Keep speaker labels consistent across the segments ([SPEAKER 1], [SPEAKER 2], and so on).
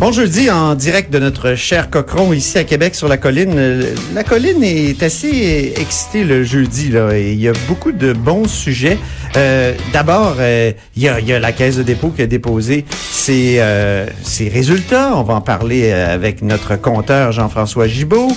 [SPEAKER 1] Bon jeudi en direct de notre cher Cochron ici à Québec sur la colline. Euh, La colline est assez excitée le jeudi là et il y a beaucoup de bons sujets. Euh, D'abord, euh, il y, a, a la caisse de dépôt qui a déposé ses, ses résultats. On va en parler avec notre compteur Jean-François Gibault.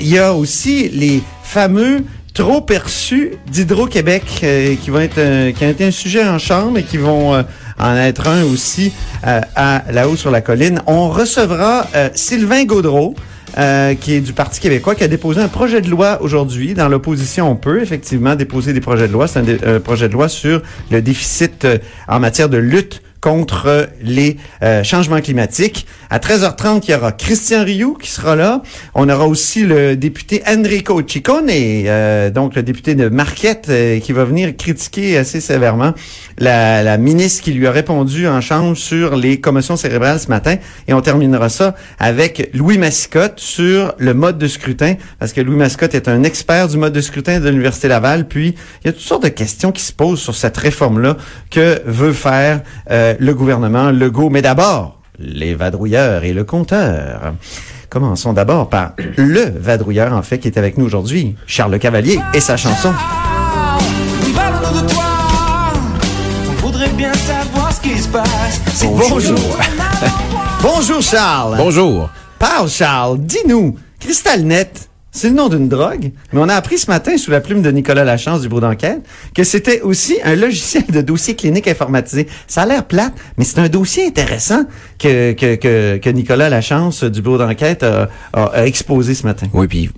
[SPEAKER 1] Il y a aussi les fameux trop perçus d'Hydro-Québec qui vont être qui ont été un sujet en chambre et qui vont en être un aussi euh, à là-haut sur la colline. On recevra euh, Sylvain Gaudreau. euh, qui est du Parti québécois, qui a déposé un projet de loi aujourd'hui. Dans l'opposition, on peut effectivement déposer des projets de loi. C'est un, projet de loi sur le déficit euh, en matière de lutte contre les changements climatiques. À 13h30, il y aura Christian Rioux qui sera là. On aura aussi le député Enrico Ciccone, euh, donc le député de Marquette, euh, qui va venir critiquer assez sévèrement la, ministre qui lui a répondu en chambre sur les commotions cérébrales ce matin. Et on terminera ça avec Louis Massicotte sur le mode de scrutin, parce que Louis Mascotte est un expert du mode de scrutin de l'Université Laval. Puis, il y a toutes sortes de questions qui se posent sur cette réforme-là que veut faire euh, le gouvernement Legault. Mais d'abord, les vadrouilleurs et le compteur. Commençons d'abord par le vadrouilleur, en fait, qui est avec nous aujourd'hui, Charles Cavalier et sa chanson.
[SPEAKER 2] C'est
[SPEAKER 1] Bonjour. Bonjour, Charles.
[SPEAKER 3] Bonjour.
[SPEAKER 1] Parle, Charles. Dis-nous, Crystal Net, c'est le nom d'une drogue, mais on a appris ce matin, sous la plume de Nicolas Lachance du bureau d'enquête, que c'était aussi un logiciel de dossier clinique informatisé. Ça a l'air plate, mais c'est un dossier intéressant que, que, que, que Nicolas Lachance du bureau d'enquête a, a- a exposé ce matin.
[SPEAKER 3] Oui, puis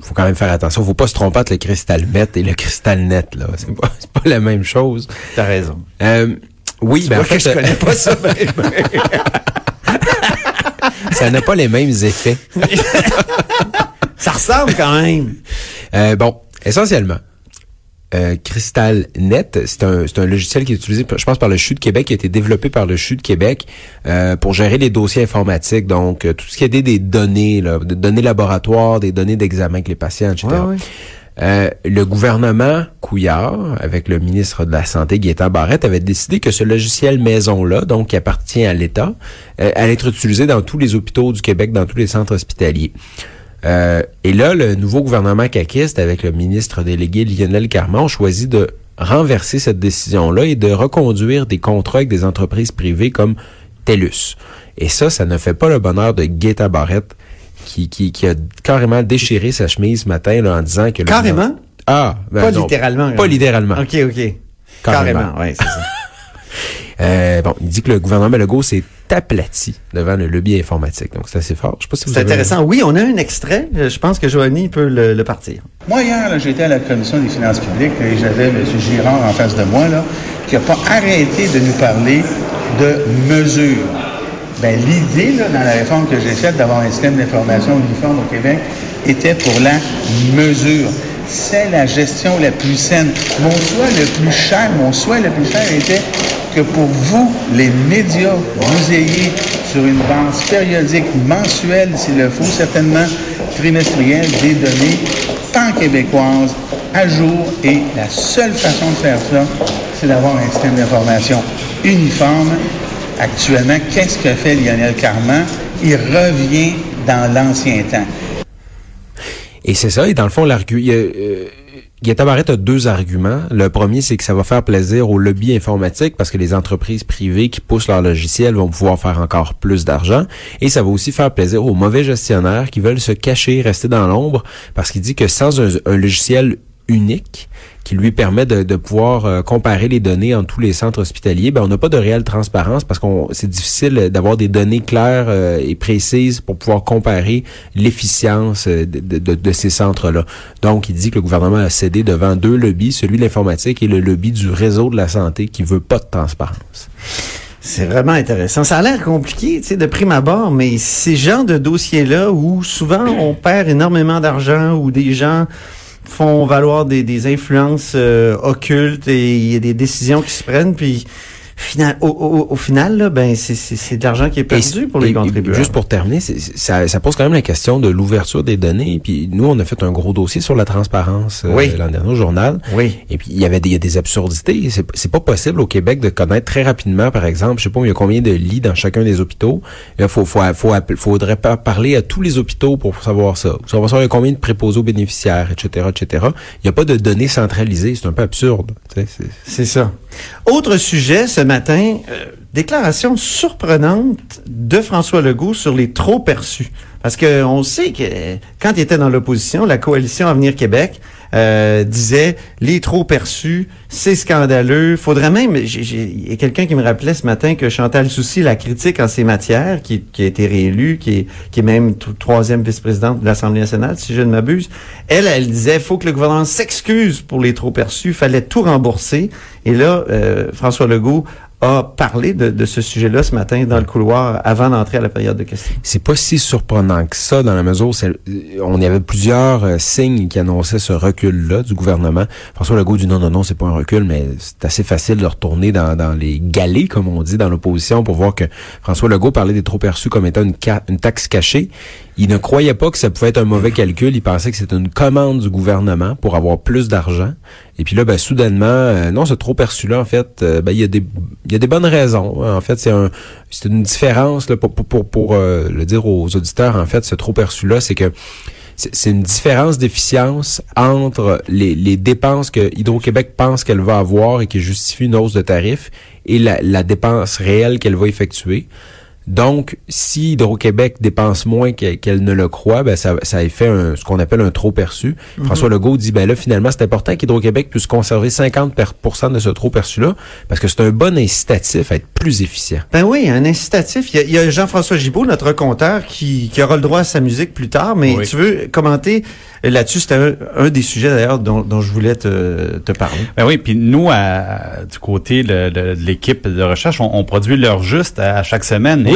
[SPEAKER 3] faut quand même faire attention. Faut pas se tromper entre le cristal net et le cristal net. là. C'est pas, c'est pas la même chose.
[SPEAKER 1] T'as raison.
[SPEAKER 3] Euh, oui,
[SPEAKER 1] Tu
[SPEAKER 3] ben en
[SPEAKER 1] que
[SPEAKER 3] fait,
[SPEAKER 1] je connais pas ça. ben, ben.
[SPEAKER 3] ça n'a pas les mêmes effets.
[SPEAKER 1] ça ressemble quand même.
[SPEAKER 3] Euh, bon, essentiellement, euh, Crystal Net, c'est un, c'est un logiciel qui est utilisé, je pense, par le CHU de Québec, qui a été développé par le CHU de Québec euh, pour gérer les dossiers informatiques, donc euh, tout ce qui est des, des données, là, des données laboratoires, des données d'examen avec les patients, etc.
[SPEAKER 1] Ouais, ouais.
[SPEAKER 3] Euh, le gouvernement Couillard, avec le ministre de la Santé, Gaétan Barrette, avait décidé que ce logiciel maison-là, donc qui appartient à l'État, euh, allait être utilisé dans tous les hôpitaux du Québec, dans tous les centres hospitaliers. Euh, et là, le nouveau gouvernement caquiste, avec le ministre délégué Lionel Carman, ont choisi de renverser cette décision-là et de reconduire des contrats avec des entreprises privées comme TELUS. Et ça, ça ne fait pas le bonheur de Gaétan Barrette, qui, qui, qui a carrément déchiré sa chemise ce matin là, en disant que... le
[SPEAKER 1] Carrément?
[SPEAKER 3] gouvernement- Ah, ben
[SPEAKER 1] Pas
[SPEAKER 3] non,
[SPEAKER 1] littéralement.
[SPEAKER 3] Pas littéralement.
[SPEAKER 1] OK, OK.
[SPEAKER 3] Carrément.
[SPEAKER 1] Carrément, oui, c'est ça.
[SPEAKER 3] Euh, bon, il dit que le gouvernement Legault s'est aplati devant le lobby informatique. Donc, c'est assez fort. Je sais pas si vous
[SPEAKER 1] C'est
[SPEAKER 3] avez-
[SPEAKER 1] intéressant. Oui, on a un extrait. Euh, Je pense que Joanie peut le, le partir.
[SPEAKER 4] Moi, hier, là, j'étais à la Commission des finances publiques et j'avais M. Girard en face de moi, là, qui n'a pas arrêté de nous parler de mesures. Ben, l'idée, là, dans la réforme que j'ai faite d'avoir un système d'information uniforme au Québec était pour la mesure. C'est la gestion la plus saine. Mon souhait le plus cher, mon souhait le plus cher était que pour vous, les médias, vous ayez sur une base périodique, mensuelle, s'il le faut, certainement trimestrielle, des données pan-québécoises à jour. Et la seule façon de faire ça, c'est d'avoir un système d'information uniforme. Actuellement, qu'est-ce que fait Lionel Carman? Il revient dans l'ancien temps.
[SPEAKER 3] Et c'est ça. Et dans le fond, l'argument... Gaëtan Barrette a deux arguments. Le premier, c'est que ça va faire plaisir au lobby informatique parce que les entreprises privées qui poussent leur logiciel vont pouvoir faire encore plus d'argent. Et ça va aussi faire plaisir aux mauvais gestionnaires qui veulent se cacher, rester dans l'ombre parce qu'il dit que sans un logiciel unique qui lui permet de, pouvoir euh, comparer les données en tous les centres hospitaliers, ben on n'a pas de réelle transparence parce qu'on c'est difficile d'avoir des données claires euh, et précises pour pouvoir comparer l'efficience euh, de, de, de, ces centres-là. Donc, il dit que le gouvernement a cédé devant deux lobbies, celui de l'informatique et le lobby du réseau de la santé qui veut pas de transparence.
[SPEAKER 1] C'est vraiment intéressant. Ça a l'air compliqué, tu sais, de prime abord, mais ces genres de dossiers-là où souvent on perd énormément d'argent ou des gens font valoir des, des influences euh, occultes et il y a des décisions qui se prennent, puis final, au, au, au, final, là, ben, c'est de l'argent qui est perdu pour les contribuables.
[SPEAKER 3] Juste pour terminer, ça, ça, pose quand même la question de l'ouverture des données. Puis nous, on a fait un gros dossier sur la transparence euh,
[SPEAKER 1] oui.
[SPEAKER 3] l'an dernier au journal.
[SPEAKER 1] Oui.
[SPEAKER 3] Et puis il y avait des, y a des absurdités. C'est pas possible au Québec de connaître très rapidement, par exemple, je sais pas, il y a combien de lits dans chacun des hôpitaux. Il faut, faut, faut, faudrait pas parler à tous les hôpitaux pour savoir ça. Pour savoir il y a combien de préposés aux bénéficiaires, etc., etc. Il n'y a pas de données centralisées. C'est un peu absurde.
[SPEAKER 1] C'est ça. Autre sujet ce matin, euh, déclaration surprenante de François Legault sur les trop perçus. Parce que on sait que quand il était dans l'opposition, la coalition Avenir Québec euh, disait les trop perçus, c'est scandaleux. Faudrait même, il y a quelqu'un qui me rappelait ce matin que Chantal Soucy la critique en ces matières, qui, qui a été réélue, qui est, qui est même troisième vice-présidente de l'Assemblée nationale, si je ne m'abuse. Elle, elle disait, faut que le gouvernement s'excuse pour les trop perçus, fallait tout rembourser. Et là, euh, François Legault a parlé de, de ce sujet-là ce matin dans le couloir avant d'entrer à la période de questions.
[SPEAKER 3] C'est pas si surprenant que ça dans la mesure où on y avait plusieurs euh, signes qui annonçaient ce recul-là du gouvernement. François Legault dit non, non, non, c'est pas un recul, mais c'est assez facile de retourner dans, dans les galets, comme on dit, dans l'opposition pour voir que François Legault parlait des trop perçus comme étant une, une taxe cachée. Il ne croyait pas que ça pouvait être un mauvais calcul. Il pensait que c'était une commande du gouvernement pour avoir plus d'argent. Et puis là, ben, soudainement, euh, non, ce trop perçu-là, en fait, euh, ben, il y a des, il y a des bonnes raisons. En fait, c'est un, c'est une différence là, pour, pour, pour, pour euh, le dire aux auditeurs. En fait, ce trop perçu-là, c'est que c'est une différence d'efficience entre les, les dépenses que Hydro-Québec pense qu'elle va avoir et qui justifie une hausse de tarif et la, la dépense réelle qu'elle va effectuer. Donc, si Hydro-Québec dépense moins qu'elle ne le croit, ben ça, ça fait un, ce qu'on appelle un trop perçu. Mm -hmm. François Legault dit, ben là, finalement, c'est important qu'Hydro-Québec puisse conserver 50% de ce trop perçu-là, parce que c'est un bon incitatif à être plus efficient.
[SPEAKER 1] Ben oui, un incitatif. Il y a, Jean-François Gibault, notre compteur, qui, qui aura le droit à sa musique plus tard, mais oui. tu veux commenter là-dessus, c'était un, un, des sujets d'ailleurs dont, dont, je voulais te, te parler.
[SPEAKER 5] Ben oui, puis nous, à, du côté de, l'équipe de recherche, on, on, produit l'heure juste à, à, chaque semaine.
[SPEAKER 1] Oui.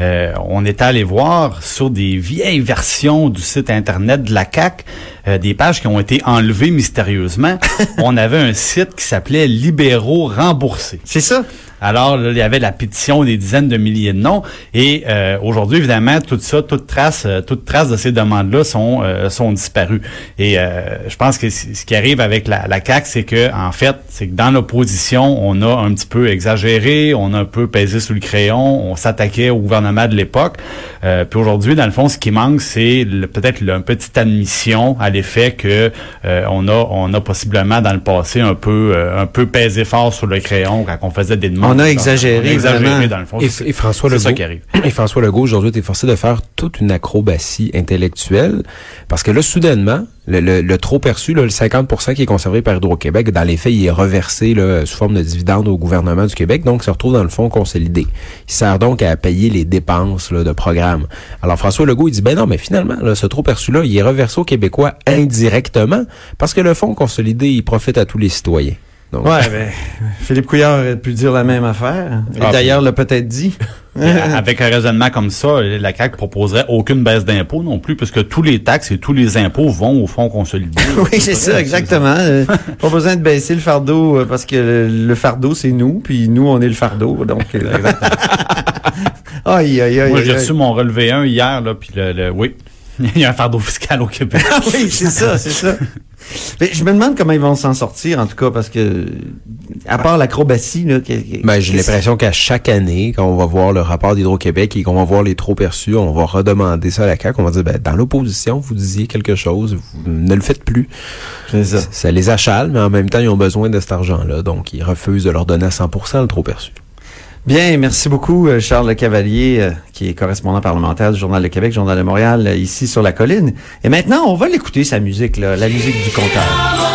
[SPEAKER 5] Euh, on est allé voir sur des vieilles versions du site internet de la CAC euh, des pages qui ont été enlevées mystérieusement. on avait un site qui s'appelait Libéraux remboursés.
[SPEAKER 1] C'est ça.
[SPEAKER 5] Alors, là, il y avait la pétition des dizaines de milliers de noms. Et euh, aujourd'hui, évidemment, tout ça, toute trace, euh, toute trace de ces demandes-là sont euh, sont disparues. Et euh, je pense que ce qui arrive avec la, la CAC, c'est que en fait, c'est que dans l'opposition, on a un petit peu exagéré, on a un peu pesé sous le crayon, on s'attaquait au gouvernement de l'époque. Euh, puis aujourd'hui, dans le fond, ce qui manque, c'est peut-être une petite admission à l'effet que euh, on a on a possiblement dans le passé un peu un peu pesé fort sur le crayon quand on faisait des demandes
[SPEAKER 1] on a exagéré,
[SPEAKER 5] on a exagéré dans le fond.
[SPEAKER 3] Et, et François Legault,
[SPEAKER 5] ça qui arrive.
[SPEAKER 3] Et François Legault aujourd'hui est forcé de faire toute une acrobatie intellectuelle parce que là soudainement le, le, le trop perçu, là, le 50% qui est conservé par Hydro-Québec, dans les faits, il est reversé là, sous forme de dividende au gouvernement du Québec, donc il se retrouve dans le fonds consolidé. Il sert donc à payer les dépenses là, de programme. Alors François Legault, il dit, ben non, mais finalement, là, ce trop perçu-là, il est reversé aux Québécois indirectement parce que le fonds consolidé, il profite à tous les citoyens.
[SPEAKER 1] Donc, ouais, ben, Philippe Couillard aurait pu dire la même affaire. Et ah, d'ailleurs, l'a peut-être dit.
[SPEAKER 5] avec un raisonnement comme ça, la CAQ proposerait aucune baisse d'impôts non plus, puisque tous les taxes et tous les impôts vont au fonds consolidé.
[SPEAKER 1] oui, c'est ça, exactement. Euh, pas besoin de baisser le fardeau, euh, parce que le, le fardeau, c'est nous, puis nous, on est le fardeau. Donc,
[SPEAKER 5] aïe, aïe, aïe. Moi, j'ai reçu mon relevé 1 hier, là, puis le, le, oui, Il y a un fardeau fiscal au Québec.
[SPEAKER 1] Ah oui, c'est ça, c'est ça. Mais je me demande comment ils vont s'en sortir, en tout cas, parce que, à part l'acrobatie, là, que- que-
[SPEAKER 3] Ben, j'ai l'impression qu'à chaque année, quand on va voir le rapport d'Hydro-Québec et qu'on va voir les trop perçus, on va redemander ça à la CAQ. On va dire, ben, dans l'opposition, vous disiez quelque chose, vous ne le faites plus.
[SPEAKER 1] C'est ça.
[SPEAKER 3] Ça les achale, mais en même temps, ils ont besoin de cet argent-là. Donc, ils refusent de leur donner à 100% le trop perçu.
[SPEAKER 1] Bien, merci beaucoup, euh, Charles Cavalier, euh, qui est correspondant parlementaire du Journal de Québec, Journal de Montréal, euh, ici sur la colline. Et maintenant, on va l'écouter, sa musique, là, la musique du compteur.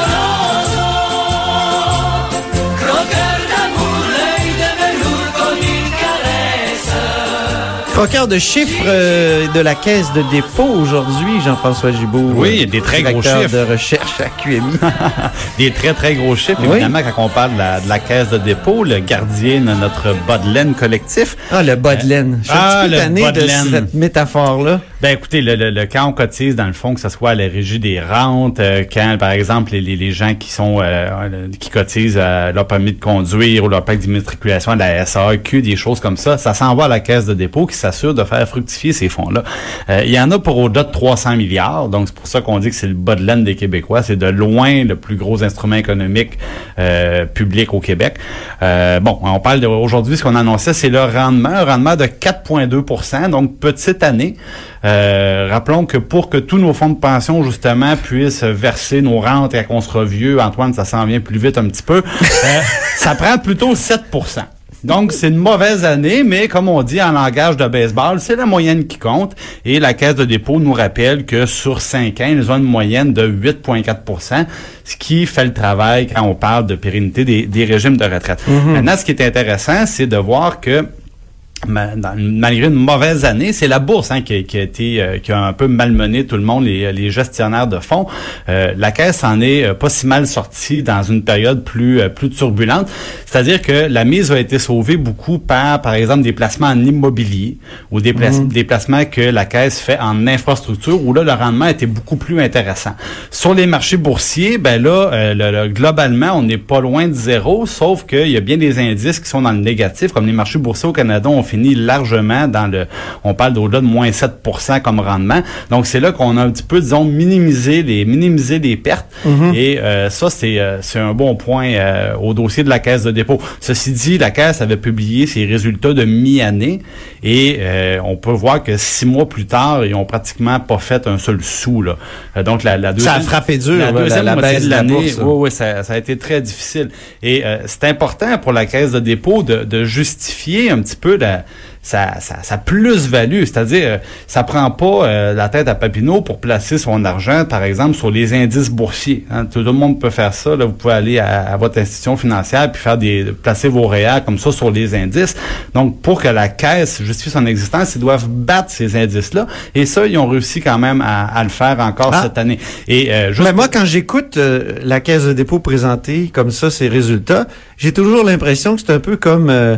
[SPEAKER 1] Croqueur de chiffres euh, de la Caisse de dépôt aujourd'hui, Jean-François Gibault.
[SPEAKER 5] Oui, il y a
[SPEAKER 1] euh,
[SPEAKER 5] des très gros chiffres.
[SPEAKER 1] de recherche à QMI.
[SPEAKER 5] Des très, très gros chiffres.
[SPEAKER 1] Oui.
[SPEAKER 5] Évidemment, quand on parle de la, de la caisse de dépôt, le gardien de notre bas de laine collectif.
[SPEAKER 1] ah, le bas de laine. Je suis
[SPEAKER 5] Ah,
[SPEAKER 1] un petit peu tanné
[SPEAKER 5] de
[SPEAKER 1] cette métaphore-là.
[SPEAKER 5] Ben écoutez, le, le, le- quand on cotise, dans le fond, que ce soit à la régie des rentes, euh, quand, par exemple, les, les, les gens qui sont euh, qui cotisent leur permis de conduire ou leur plaque d'immatriculation à la SAQ, des choses comme ça, ça s'envoie à la caisse de dépôt qui s'assure de faire fructifier ces fonds-là. Euh, il y en a pour au-delà de 300 milliards, donc c'est pour ça qu'on dit que c'est le bas de laine des Québécois. C'est de loin le plus gros instrument économique euh, public au Québec. Euh, bon, on parle de- aujourd'hui, ce qu'on annonçait, c'est le rendement, un rendement de 4,2% donc petite année. Euh, rappelons que pour que tous nos fonds de pension, justement, puissent verser nos rentes et qu'on sera vieux, Antoine, ça s'en vient plus vite un petit peu, euh, ça prend plutôt 7 donc, c'est une mauvaise année, mais comme on dit en langage de baseball, c'est la moyenne qui compte. Et la Caisse de dépôt nous rappelle que sur 5 ans, ils ont une moyenne de 8,4% ce qui fait le travail quand on parle de pérennité des, des régimes de retraite. Maintenant, ce qui est intéressant, c'est de voir que malgré une mauvaise année, c'est la bourse hein, qui, a- qui a été euh, qui a un peu malmené tout le monde, les, les gestionnaires de fonds. Euh, la caisse en est euh, pas si mal sortie dans une période plus euh, plus turbulente. C'est-à-dire que la mise a été sauvée beaucoup par, par exemple, des placements en immobilier ou des, places- des placements que la caisse fait en infrastructure où là le rendement était beaucoup plus intéressant. Sur les marchés boursiers, ben là, euh, le- le- globalement, on n'est pas loin de zéro, sauf qu'il y a bien des indices qui sont dans le négatif, comme les marchés boursiers au Canada ont fini largement dans le, on parle d'au-delà de moins 7% comme rendement. Donc c'est là qu'on a un petit peu, disons, minimisé les, minimiser les pertes. Et euh, ça, c'est euh, c'est un bon point euh, au dossier de la caisse de dépôt. Ceci dit, la caisse avait publié ses résultats de mi-année et euh, on peut voir que six mois plus tard, ils ont pratiquement pas fait un seul sou. Là. Donc la, la deuxième,
[SPEAKER 1] Ça a frappé dur,
[SPEAKER 5] la deuxième
[SPEAKER 1] la- la
[SPEAKER 5] moitié
[SPEAKER 1] baisse
[SPEAKER 5] de
[SPEAKER 1] de la
[SPEAKER 5] l'année. oui, oui, ça, ça a été très difficile. Et c'est important pour la caisse de dépôt de, de justifier un petit peu la, sa, sa, sa plus-value. C'est-à-dire, euh, ça prend pas euh, la tête à Papineau pour placer son argent, par exemple, sur les indices boursiers. hein. Tout le monde peut faire ça. Là. Vous pouvez aller à, à votre institution financière puis faire des placer vos réels comme ça sur les indices. Donc, pour que la caisse justifie son existence, ils doivent battre ces indices-là. Et ça, ils ont réussi quand même à, à le faire encore
[SPEAKER 1] Ah.
[SPEAKER 5] cette année. Et euh, juste
[SPEAKER 1] Mais moi, quand j'écoute euh, la caisse de dépôt présenter comme ça ses résultats, j'ai toujours l'impression que c'est un peu comme euh,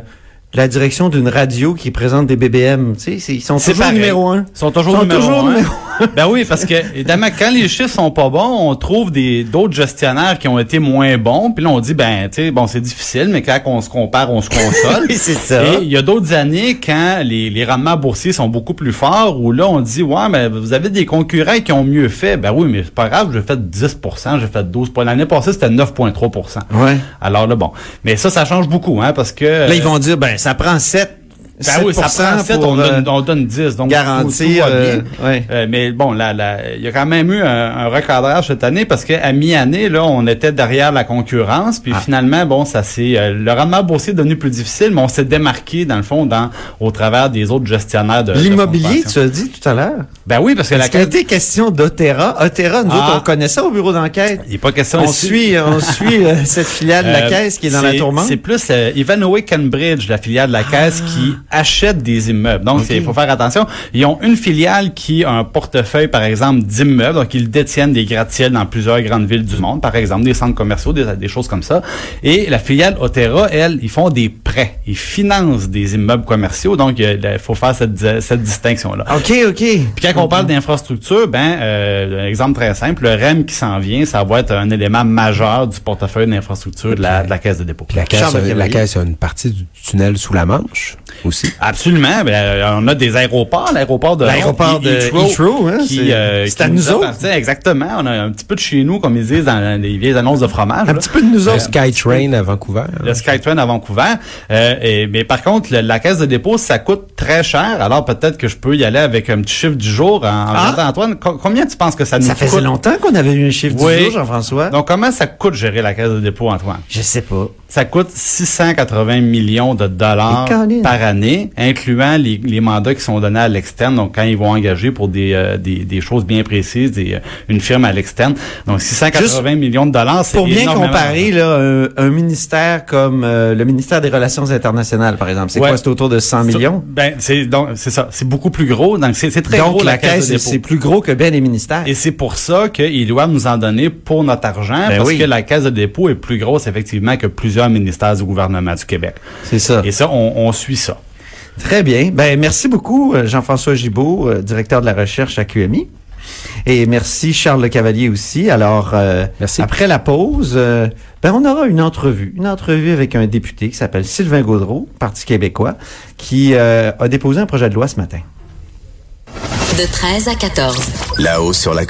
[SPEAKER 1] la direction d'une radio qui présente des BBM. Tu sais, c'est- ils sont
[SPEAKER 5] C'est
[SPEAKER 1] toujours
[SPEAKER 5] pareil.
[SPEAKER 1] numéro un.
[SPEAKER 5] Ils sont toujours,
[SPEAKER 1] Sont
[SPEAKER 5] numéro,
[SPEAKER 1] toujours
[SPEAKER 5] un.
[SPEAKER 1] numéro
[SPEAKER 5] ben oui, parce que évidemment, quand les chiffres sont pas bons, on trouve des d'autres gestionnaires qui ont été moins bons. Puis là, on dit ben, tu sais, bon, c'est difficile, mais quand on se compare, on se console.
[SPEAKER 1] Oui, c'est ça.
[SPEAKER 5] Et il y a d'autres années quand les, les rendements boursiers sont beaucoup plus forts, où là, on dit ouais, mais vous avez des concurrents qui ont mieux fait. Ben oui, mais c'est pas grave, j'ai fait 10% j'ai fait 12% L'année passée, c'était 9,3%
[SPEAKER 1] Ouais.
[SPEAKER 5] Alors là, bon. Mais ça, ça change beaucoup, hein, parce que...
[SPEAKER 1] Là, ils vont dire, ben, ça prend 7.
[SPEAKER 5] Ben oui, ça prend 7,
[SPEAKER 1] pour,
[SPEAKER 5] on, donne,
[SPEAKER 1] euh,
[SPEAKER 5] on donne 10. Donc,
[SPEAKER 1] garantir,
[SPEAKER 5] tout- tout va bien.
[SPEAKER 1] euh, ouais.
[SPEAKER 5] Euh, mais bon, là, là, il y a quand même eu un, un recadrage cette année parce qu'à mi-année, là, on était derrière la concurrence. Puis
[SPEAKER 1] Ah.
[SPEAKER 5] finalement, bon, ça c'est le rendement boursier est devenu plus difficile, mais on s'est démarqué dans le fond dans au travers des autres gestionnaires de
[SPEAKER 1] L'immobilier, tu as dit tout à l'heure.
[SPEAKER 5] Ben oui, parce que la
[SPEAKER 1] été question d'Otera? Otera, nous
[SPEAKER 5] Ah.
[SPEAKER 1] autres, on connaît ça au bureau d'enquête.
[SPEAKER 5] il n'est pas question
[SPEAKER 1] On
[SPEAKER 5] ici.
[SPEAKER 1] suit, on suit euh, cette filiale de la
[SPEAKER 5] Euh,
[SPEAKER 1] caisse qui est dans la tourmente.
[SPEAKER 5] C'est plus euh, Ivanhoe Cambridge, la filiale de la caisse, qui achète des immeubles. Donc, il faut faire attention. Ils ont une filiale qui a un portefeuille, par exemple, d'immeubles. Donc, ils détiennent des gratte-ciels dans plusieurs grandes villes du monde, par exemple, des centres commerciaux, des, des choses comme ça. Et la filiale Otera, elle, ils font des prêts. Ils financent des immeubles commerciaux. Donc, il faut faire cette, cette distinction-là.
[SPEAKER 1] OK, OK.
[SPEAKER 5] Puis quand on parle d'infrastructure, ben euh, un exemple très simple, le REM qui s'en vient, ça va être un élément majeur du portefeuille d'infrastructure de la, de la caisse de dépôt.
[SPEAKER 3] Puis la caisse, la caisse a une partie du tunnel sous la Manche aussi. Aussi.
[SPEAKER 5] Absolument. Ben, euh, on a des aéroports, l'aéroport de
[SPEAKER 1] L'aéroport de Heathrow, hein,
[SPEAKER 5] qui,
[SPEAKER 1] c'est-
[SPEAKER 5] euh,
[SPEAKER 1] c'est
[SPEAKER 5] qui
[SPEAKER 1] à nous autres.
[SPEAKER 5] Exactement. On a un petit peu de chez nous, comme ils disent dans les vieilles annonces de fromage.
[SPEAKER 1] Un
[SPEAKER 5] là.
[SPEAKER 1] petit peu de nous
[SPEAKER 3] Le
[SPEAKER 1] autres.
[SPEAKER 3] Skytrain à Vancouver.
[SPEAKER 5] Le Skytrain à Vancouver. Euh, et- mais par contre, le- la caisse de dépôt, ça coûte très cher. Alors peut-être que je peux y aller avec un petit chiffre du jour. En, en
[SPEAKER 1] Ah.
[SPEAKER 5] Antoine, co- combien tu penses que ça nous
[SPEAKER 1] Ça
[SPEAKER 5] coûte?
[SPEAKER 1] faisait longtemps qu'on avait eu un chiffre
[SPEAKER 5] Oui.
[SPEAKER 1] du jour, Jean-François.
[SPEAKER 5] Donc comment ça coûte gérer la caisse de dépôt, Antoine?
[SPEAKER 1] Je sais pas.
[SPEAKER 5] Ça coûte 680 millions de dollars par année, incluant les, les mandats qui sont donnés à l'externe. Donc, quand ils vont engager pour des, euh, des, des choses bien précises, des, euh, une firme à l'externe. Donc, 680 millions de dollars, c'est
[SPEAKER 1] Pour bien comparer, là, un, un ministère comme euh, le ministère des Relations internationales, par exemple, c'est
[SPEAKER 5] Ouais.
[SPEAKER 1] quoi? C'est autour de 100 millions?
[SPEAKER 5] Ben, c'est donc c'est ça. C'est beaucoup plus gros. Donc, c'est très
[SPEAKER 1] Donc,
[SPEAKER 5] gros
[SPEAKER 1] la,
[SPEAKER 5] la,
[SPEAKER 1] caisse,
[SPEAKER 5] de
[SPEAKER 1] c'est plus gros que bien les ministères.
[SPEAKER 5] Et c'est pour ça qu'ils doivent nous en donner pour notre argent,
[SPEAKER 1] Ben
[SPEAKER 5] parce
[SPEAKER 1] oui.
[SPEAKER 5] que la caisse de dépôt est plus grosse, effectivement, que plusieurs ministères du gouvernement du Québec.
[SPEAKER 1] C'est ça.
[SPEAKER 5] Et ça, on, on suit ça.
[SPEAKER 1] Très bien. Ben, merci beaucoup, euh, Jean-François Gibault, euh, directeur de la recherche à QMI. Et merci Charles Le Cavalier aussi. Alors, euh,
[SPEAKER 3] Merci.
[SPEAKER 1] après la pause, euh, ben on aura une entrevue, une entrevue avec un député qui s'appelle Sylvain Gaudreau, Parti québécois, qui euh, a déposé un projet de loi ce matin.
[SPEAKER 6] De 13 à 14.
[SPEAKER 7] Là-haut sur la